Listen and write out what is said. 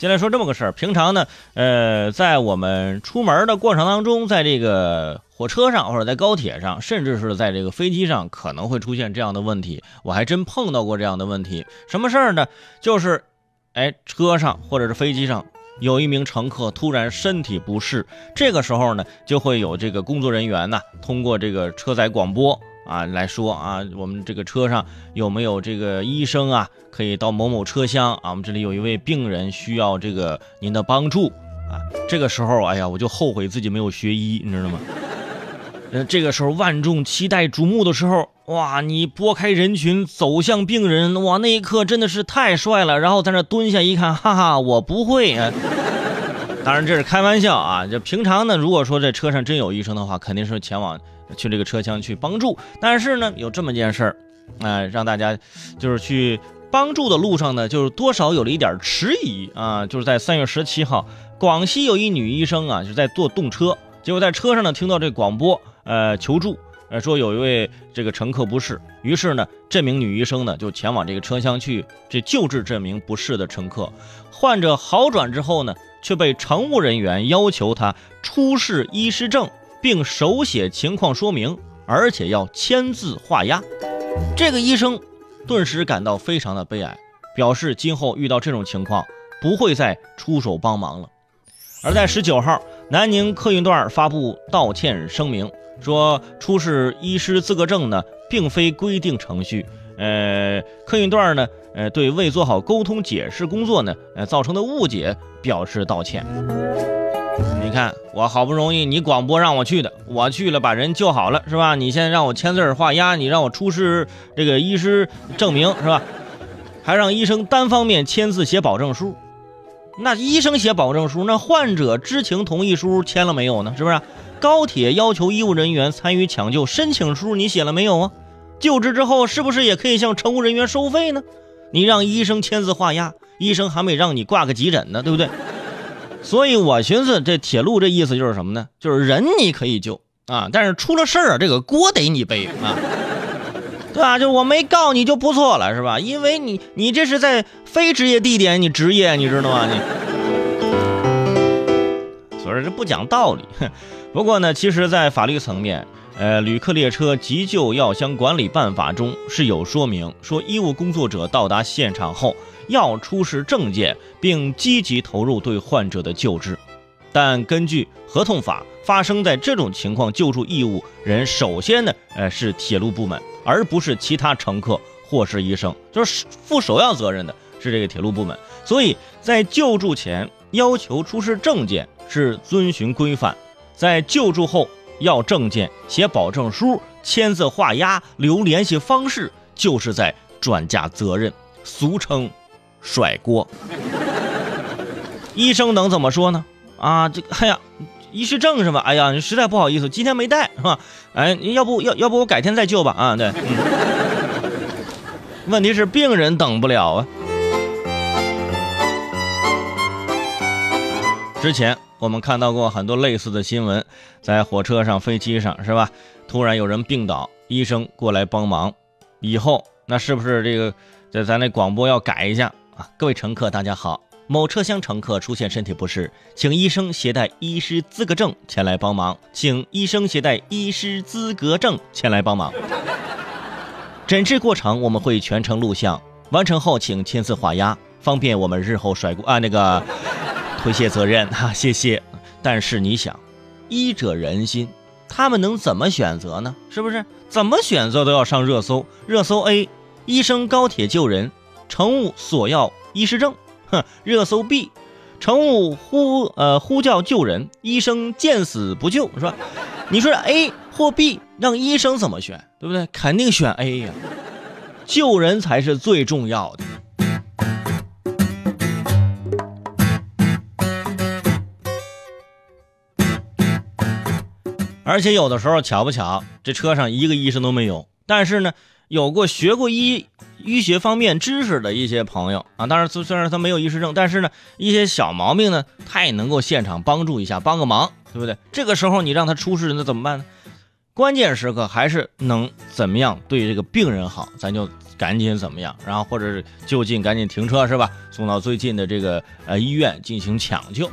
先来说这么个事儿，平常呢，呃，在我们出门的过程当中，在这个火车上或者在高铁上，甚至是在这个飞机上，可能会出现这样的问题。我还真碰到过这样的问题。什么事儿呢？就是，哎，车上或者是飞机上有一名乘客突然身体不适，这个时候呢，就会有这个工作人员呢，通过这个车载广播。啊，来说啊，我们这个车上有没有这个医生啊？可以到某某车厢啊，我们这里有一位病人需要这个您的帮助啊。这个时候，哎呀，我就后悔自己没有学医，你知道吗？呃，这个时候万众期待瞩目的时候，哇，你拨开人群走向病人，哇，那一刻真的是太帅了。然后在那蹲下一看，哈哈，我不会啊。当然这是开玩笑啊，就平常呢，如果说这车上真有医生的话，肯定是前往。去这个车厢去帮助，但是呢，有这么件事儿，哎，让大家就是去帮助的路上呢，就是多少有了一点迟疑啊。就是在三月十七号，广西有一女医生啊，就在坐动车，结果在车上呢听到这广播，呃，求助，呃，说有一位这个乘客不适，于是呢，这名女医生呢就前往这个车厢去这救治这名不适的乘客。患者好转之后呢，却被乘务人员要求他出示医师证。并手写情况说明，而且要签字画押。这个医生顿时感到非常的悲哀，表示今后遇到这种情况不会再出手帮忙了。而在十九号，南宁客运段发布道歉声明，说出示医师资格证呢，并非规定程序。呃，客运段呢，呃，对未做好沟通解释工作呢，呃，造成的误解表示道歉。你看，我好不容易你广播让我去的，我去了把人救好了，是吧？你现在让我签字画押，你让我出示这个医师证明，是吧？还让医生单方面签字写保证书。那医生写保证书，那患者知情同意书签了没有呢？是不是？高铁要求医务人员参与抢救申请书你写了没有啊？救治之后是不是也可以向乘务人员收费呢？你让医生签字画押，医生还没让你挂个急诊呢，对不对？所以我寻思，这铁路这意思就是什么呢？就是人你可以救啊，但是出了事儿啊，这个锅得你背啊，对吧？就我没告你就不错了，是吧？因为你你这是在非职业地点，你职业，你知道吗？你，所以这不讲道理。不过呢，其实，在法律层面，呃，《旅客列车急救药箱管理办法》中是有说明，说医务工作者到达现场后。要出示证件，并积极投入对患者的救治，但根据合同法，发生在这种情况救助义务人首先呢，呃是铁路部门，而不是其他乘客或是医生，就是负首要责任的是这个铁路部门。所以在救助前要求出示证件是遵循规范，在救助后要证件、写保证书、签字画押、留联系方式，就是在转嫁责任，俗称。甩锅，医生能怎么说呢？啊，这哎呀，医师证是吧？哎呀，你实在不好意思，今天没带是吧？哎，要不要要不我改天再救吧？啊，对。问题是病人等不了啊。之前我们看到过很多类似的新闻，在火车上、飞机上是吧？突然有人病倒，医生过来帮忙，以后那是不是这个在咱那广播要改一下啊？各位乘客，大家好。某车厢乘客出现身体不适，请医生携带医师资格证前来帮忙。请医生携带医师资格证前来帮忙。诊治过程我们会全程录像，完成后请签字画押，方便我们日后甩锅啊那个推卸责任 哈。谢谢。但是你想，医者仁心，他们能怎么选择呢？是不是？怎么选择都要上热搜。热搜 A：医生高铁救人。乘务索要医师证，哼！热搜 B，乘务呼呃呼叫救人，医生见死不救，是吧？你说 A 或 B，让医生怎么选，对不对？肯定选 A 呀，救人才是最重要的。而且有的时候巧不巧，这车上一个医生都没有，但是呢，有过学过医。医学方面知识的一些朋友啊，当然虽虽然他没有医师证，但是呢，一些小毛病呢，他也能够现场帮助一下，帮个忙，对不对？这个时候你让他出示，那怎么办呢？关键时刻还是能怎么样对这个病人好，咱就赶紧怎么样，然后或者是就近赶紧停车是吧？送到最近的这个呃医院进行抢救。